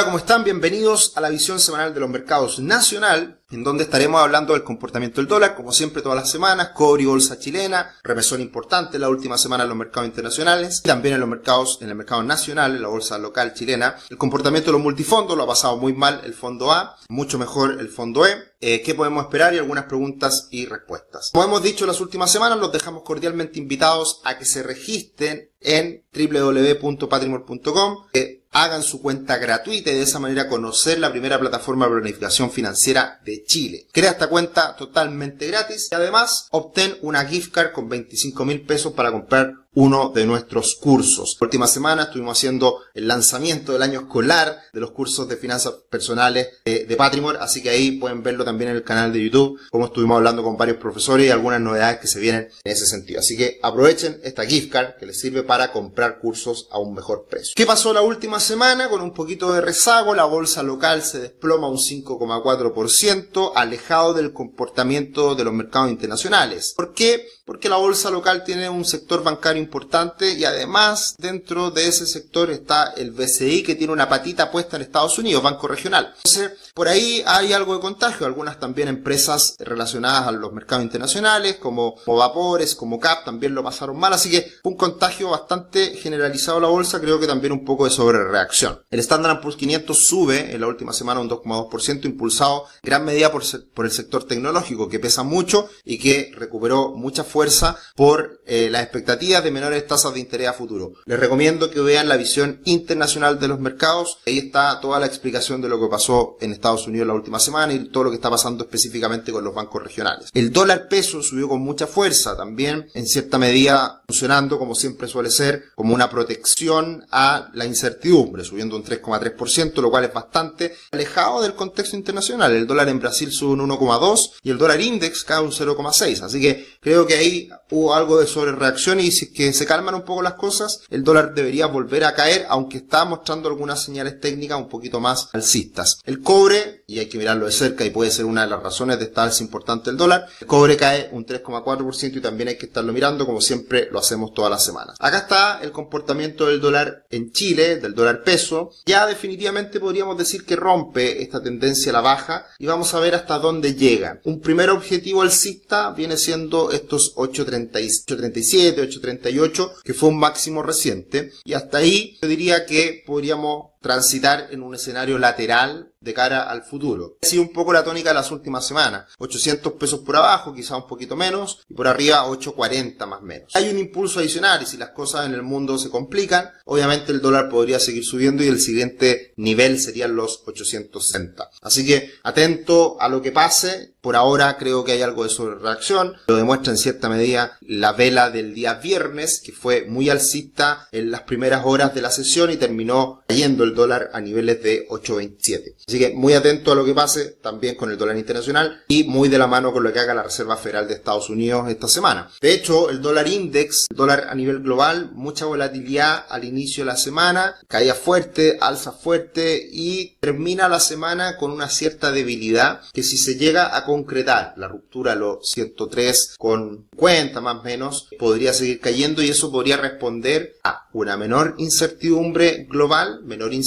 Hola, ¿cómo están? Bienvenidos a la visión semanal de los mercados nacional en donde estaremos hablando del comportamiento del dólar, como siempre todas las semanas, cobre y bolsa chilena, remesón importante la última semana en los mercados internacionales, también en los mercados, en el mercado nacional, en la bolsa local chilena. El comportamiento de los multifondos lo ha pasado muy mal el fondo A, mucho mejor el fondo E. Eh, ¿Qué podemos esperar? Y algunas preguntas y respuestas. Como hemos dicho las últimas semanas, los dejamos cordialmente invitados a que se registren en www.patrimor.com, hagan su cuenta gratuita y de esa manera conocer la primera plataforma de planificación financiera de Chile. Crea esta cuenta totalmente gratis y además obtén una gift card con 25 mil pesos para comprar uno de nuestros cursos. La última semana estuvimos haciendo el lanzamiento del año escolar de los cursos de finanzas personales de, de Patrimor, así que ahí pueden verlo también en el canal de YouTube, como estuvimos hablando con varios profesores y algunas novedades que se vienen en ese sentido. Así que aprovechen esta gift card que les sirve para comprar cursos a un mejor precio. ¿Qué pasó la última semana? Con un poquito de rezago, la bolsa local se desploma un 5,4%, alejado del comportamiento de los mercados internacionales. ¿Por qué? Porque la bolsa local tiene un sector bancario importante y además dentro de ese sector está el BCI que tiene una patita puesta en Estados Unidos, Banco Regional. Entonces, por ahí hay algo de contagio, algunas también empresas relacionadas a los mercados internacionales como, Vapores, como CAP también lo pasaron mal, así que un contagio bastante generalizado a la bolsa, creo que también un poco de sobrereacción. El Standard Poor's 500 sube en la última semana un 2,2%, impulsado gran medida por, el sector tecnológico que pesa mucho y que recuperó mucha fuerza por eh, las expectativas de menores tasas de interés a futuro. Les recomiendo que vean la visión internacional de los mercados. Ahí está toda la explicación de lo que pasó en Estados Unidos la última semana y todo lo que está pasando específicamente con los bancos regionales. El dólar peso subió con mucha fuerza también, en cierta medida funcionando como siempre suele ser, como una protección a la incertidumbre, subiendo un 3,3%, lo cual es bastante alejado del contexto internacional. El dólar en Brasil sube un 1,2 y el dólar index cae un 0,6. Así que creo que ahí hubo algo de sobrereacción y si que se calman un poco las cosas, el dólar debería volver a caer, aunque está mostrando algunas señales técnicas un poquito más alcistas. El cobre, y hay que mirarlo de cerca y puede ser una de las razones de esta alza importante del dólar, el cobre cae un 3,4% y también hay que estarlo mirando como siempre lo hacemos todas las semanas. Acá está el comportamiento del dólar en Chile, del dólar peso. Ya definitivamente podríamos decir que rompe esta tendencia a la baja y vamos a ver hasta dónde llega. Un primer objetivo alcista viene siendo estos 8.37, 8.38 que fue un máximo reciente, y hasta ahí yo diría que podríamos transitar en un escenario lateral de cara al futuro. Ha sido un poco la tónica de las últimas semanas. 800 pesos por abajo, quizá un poquito menos, y por arriba 840 más menos. Hay un impulso adicional y si las cosas en el mundo se complican, obviamente el dólar podría seguir subiendo y el siguiente nivel serían los 860. Así que atento a lo que pase. Por ahora creo que hay algo de sobrereacción. Lo demuestra en cierta medida la vela del día viernes, que fue muy alcista en las primeras horas de la sesión y terminó cayendo dólar a niveles de 827. Así que muy atento a lo que pase también con el dólar internacional y muy de la mano con lo que haga la Reserva Federal de Estados Unidos esta semana. De hecho, el dólar index, el dólar a nivel global, mucha volatilidad al inicio de la semana, caía fuerte, alza fuerte y termina la semana con una cierta debilidad que si se llega a concretar la ruptura a los 103 con cuenta más o menos, podría seguir cayendo y eso podría responder a una menor incertidumbre global, menor incertidumbre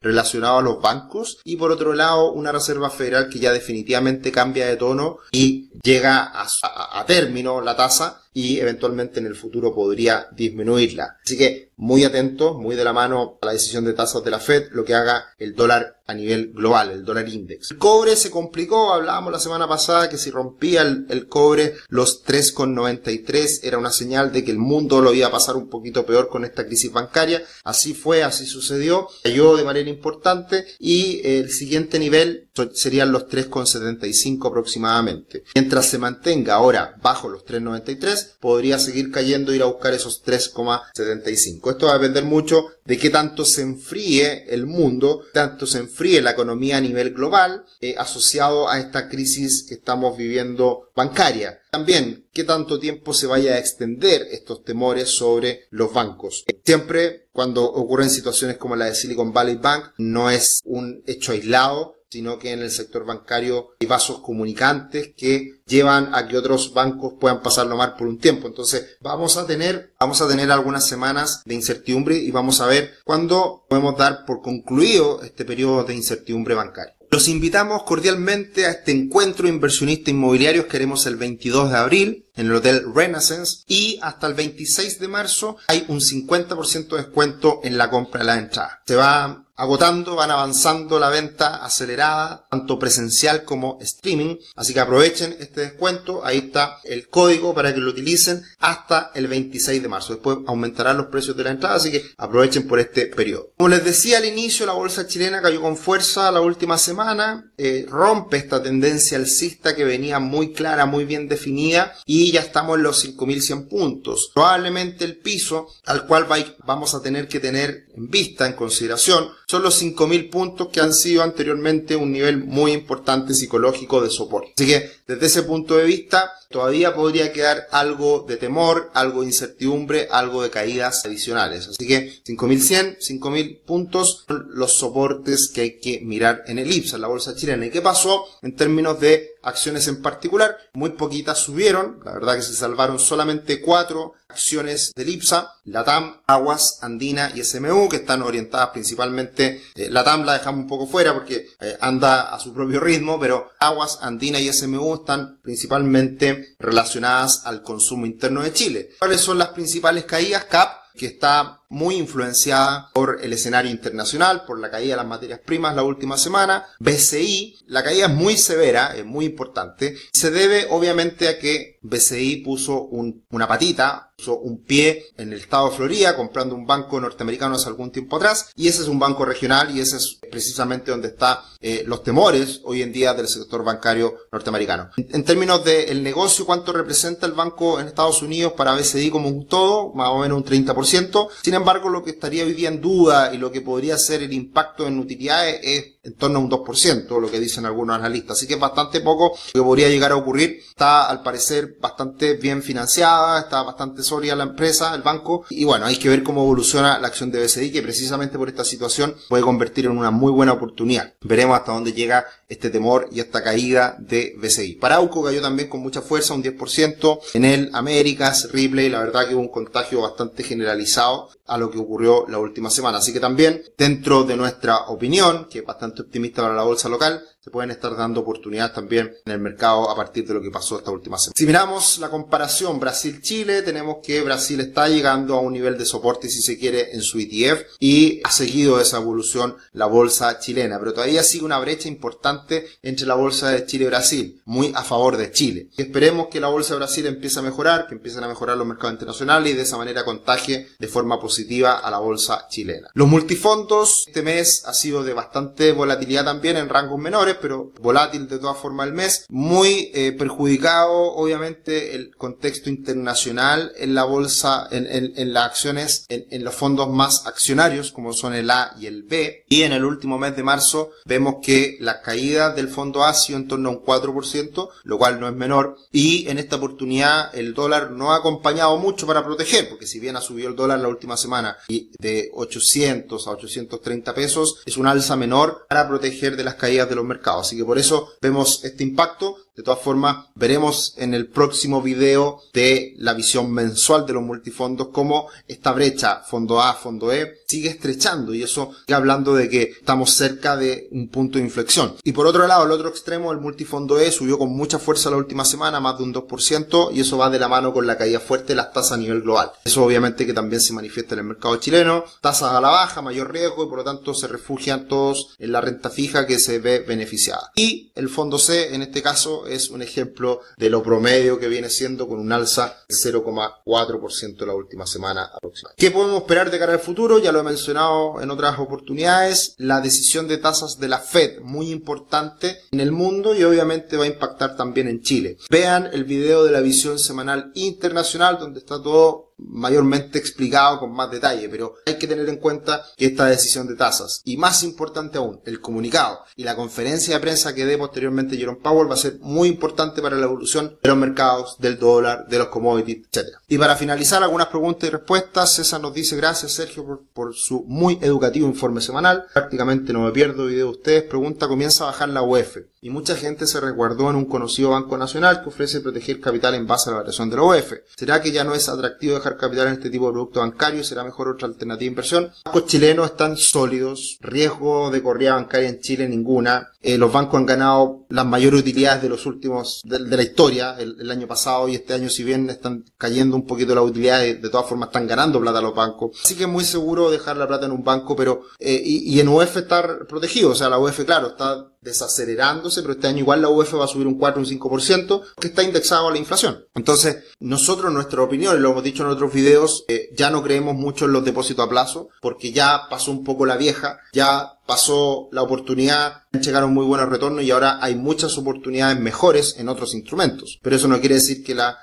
relacionada a los bancos y por otro lado una Reserva Federal que ya definitivamente cambia de tono y llega a, término la tasa y eventualmente en el futuro podría disminuirla. Así que muy atentos, muy de la mano a la decisión de tasas de la Fed, lo que haga el dólar a nivel global, el dólar index. El cobre se complicó, hablábamos la semana pasada que si rompía el, cobre los 3,93 era una señal de que el mundo lo iba a pasar un poquito peor con esta crisis bancaria. Así fue, así sucedió, cayó de manera importante y el siguiente nivel serían los 3,75 aproximadamente. Mientras se mantenga ahora bajo los 3,93, podría seguir cayendo e ir a buscar esos 3,75. Esto va a depender mucho de qué tanto se enfríe el mundo, tanto se enfríe la economía a nivel global, eh, asociado a esta crisis que estamos viviendo bancaria. También, qué tanto tiempo se vaya a extender estos temores sobre los bancos. Siempre, cuando ocurren situaciones como la de Silicon Valley Bank, no es un hecho aislado, sino que en el sector bancario hay vasos comunicantes que llevan a que otros bancos puedan pasarlo mal por un tiempo. Entonces, vamos a tener, vamos a tener algunas semanas de incertidumbre y vamos a ver cuándo podemos dar por concluido este periodo de incertidumbre bancaria. Los invitamos cordialmente a este encuentro inversionista inmobiliario que haremos el 22 de abril en el Hotel Renaissance y hasta el 26 de marzo hay un 50% de descuento en la compra de la entrada. Se va agotando, van avanzando la venta acelerada, tanto presencial como streaming. Así que aprovechen este descuento. Ahí está el código para que lo utilicen hasta el 26 de marzo. Después aumentarán los precios de la entrada, así que aprovechen por este periodo. Como les decía al inicio, la bolsa chilena cayó con fuerza la última semana. Eh, rompe esta tendencia alcista que venía muy clara, muy bien definida y ya estamos en los 5100 puntos. Probablemente el piso al cual vamos a tener que tener en vista, en consideración, son los 5.000 puntos que han sido anteriormente un nivel muy importante psicológico de soporte. Así que desde ese punto de vista todavía podría quedar algo de temor, algo de incertidumbre, algo de caídas adicionales. Así que 5.100, 5.000 puntos son los soportes que hay que mirar en el IPSA, en la bolsa chilena. ¿Y qué pasó en términos de acciones en particular? Muy poquitas subieron, la verdad que se salvaron solamente cuatro acciones del IPSA, LATAM, Aguas, Andina y SMU, que están orientadas principalmente, eh, LATAM la dejamos un poco fuera porque eh, anda a su propio ritmo, pero Aguas, Andina y SMU están principalmente relacionadas al consumo interno de Chile. ¿Cuáles son las principales caídas? CAP, que está muy influenciada por el escenario internacional, por la caída de las materias primas la última semana. BCI, la caída es muy severa, es muy importante. Se debe obviamente a que BCI puso una patita, puso un pie en el estado de Florida comprando un banco norteamericano hace algún tiempo atrás y ese es un banco regional y ese es precisamente donde están eh, los temores hoy en día del sector bancario norteamericano. En, términos del negocio, ¿cuánto representa el banco en Estados Unidos para BCI como un todo? Más o menos un 30%. Sin embargo, lo que estaría hoy en duda y lo que podría ser el impacto en utilidades es en torno a un 2%, lo que dicen algunos analistas. Así que es bastante poco lo que podría llegar a ocurrir. Está, al parecer, bastante bien financiada, está bastante sólida la empresa, el banco. Y bueno, hay que ver cómo evoluciona la acción de BCI, que precisamente por esta situación puede convertir en una muy buena oportunidad. Veremos hasta dónde llega este temor y esta caída de BCI. Parauco cayó también con mucha fuerza, un 10%. En el Américas, Ripley, la verdad que hubo un contagio bastante generalizado a lo que ocurrió la última semana. Así que también, dentro de nuestra opinión, que es bastante optimista para la bolsa local, se pueden estar dando oportunidades también en el mercado a partir de lo que pasó esta última semana. Si miramos la comparación Brasil-Chile, tenemos que Brasil está llegando a un nivel de soporte, si se quiere, en su ETF y ha seguido esa evolución la bolsa chilena, pero todavía sigue una brecha importante entre la bolsa de Chile y Brasil, muy a favor de Chile. Esperemos que la bolsa de Brasil empiece a mejorar, que empiecen a mejorar los mercados internacionales y de esa manera contagie de forma positiva a la bolsa chilena. Los multifondos este mes ha sido de bastante volatilidad también en rangos menores, pero volátil de todas formas el mes. Muy eh, perjudicado, obviamente, el contexto internacional en la bolsa, en, las acciones, en, en, los fondos más accionarios, como son el A y el B. Y en el último mes de marzo vemos que la caída del fondo A ha sido en torno a un 4%, lo cual no es menor. Y en esta oportunidad el dólar no ha acompañado mucho para proteger, porque si bien ha subido el dólar la última semana y de 800 a 830 pesos, es un alza menor para proteger de las caídas de los mercados Así que por eso vemos este impacto de todas formas, veremos en el próximo video de la visión mensual de los multifondos cómo esta brecha fondo A, fondo E sigue estrechando y eso sigue hablando de que estamos cerca de un punto de inflexión. Y por otro lado, el otro extremo, el multifondo E subió con mucha fuerza la última semana, más de un 2%, y eso va de la mano con la caída fuerte de las tasas a nivel global. Eso obviamente que también se manifiesta en el mercado chileno, tasas a la baja, mayor riesgo y por lo tanto se refugian todos en la renta fija que se ve beneficiada. Y el fondo C, en este caso, es un ejemplo de lo promedio que viene siendo con un alza de 0,4% la última semana aproximadamente. ¿Qué podemos esperar de cara al futuro? Ya lo he mencionado en otras oportunidades. La decisión de tasas de la Fed, muy importante en el mundo y obviamente va a impactar también en Chile. Vean el video de la visión semanal internacional donde está todo mayormente explicado con más detalle, pero hay que tener en cuenta esta decisión de tasas, y más importante aún, el comunicado. Y la conferencia de prensa que dé posteriormente Jerome Powell va a ser muy importante para la evolución de los mercados, del dólar, de los commodities, etc. Y para finalizar, algunas preguntas y respuestas, César nos dice gracias Sergio por, su muy educativo informe semanal, prácticamente no me pierdo video de ustedes, pregunta, comienza a bajar la UEF y mucha gente se resguardó en un conocido banco nacional que ofrece proteger capital en base a la variación de la UEF. ¿Será que ya no es atractivo dejar capital en este tipo de producto bancario? ¿Será mejor otra alternativa de inversión? Los bancos chilenos están sólidos, riesgo de corrida bancaria en Chile ninguna. Eh, los bancos han ganado las mayores utilidades de los últimos, de, la historia, el, año pasado y este año si bien están cayendo un poquito las utilidades, de todas formas están ganando plata los bancos. Así que es muy seguro dejar la plata en un banco, pero, eh, y, y en UEF estar protegido, o sea, la UEF, claro, está desacelerándose, pero este año igual la UEF va a subir un 4 o un 5%, que está indexado a la inflación. Entonces, nosotros, nuestra opinión, y lo hemos dicho en otros videos, eh, ya no creemos mucho en los depósitos a plazo, porque ya pasó un poco la vieja, ya pasó la oportunidad, llegaron muy buenos retornos y ahora hay muchas oportunidades mejores en otros instrumentos. Pero eso no quiere decir que la,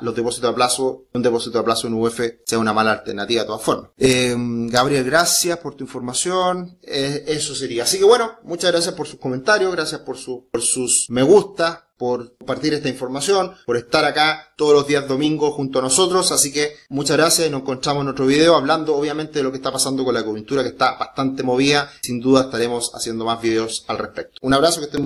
los depósitos a plazo, un depósito a plazo en UF sea una mala alternativa de todas formas. Eh, Gabriel, gracias por tu información. Eh, eso sería. Así que bueno, muchas gracias por sus comentarios, gracias por, su, por sus me gusta, por compartir esta información, por estar acá todos los días domingos junto a nosotros. Así que muchas gracias y nos encontramos en otro video hablando obviamente de lo que está pasando con la coyuntura que está bastante movida. Sin duda estaremos haciendo más videos al respecto. Un abrazo, que estén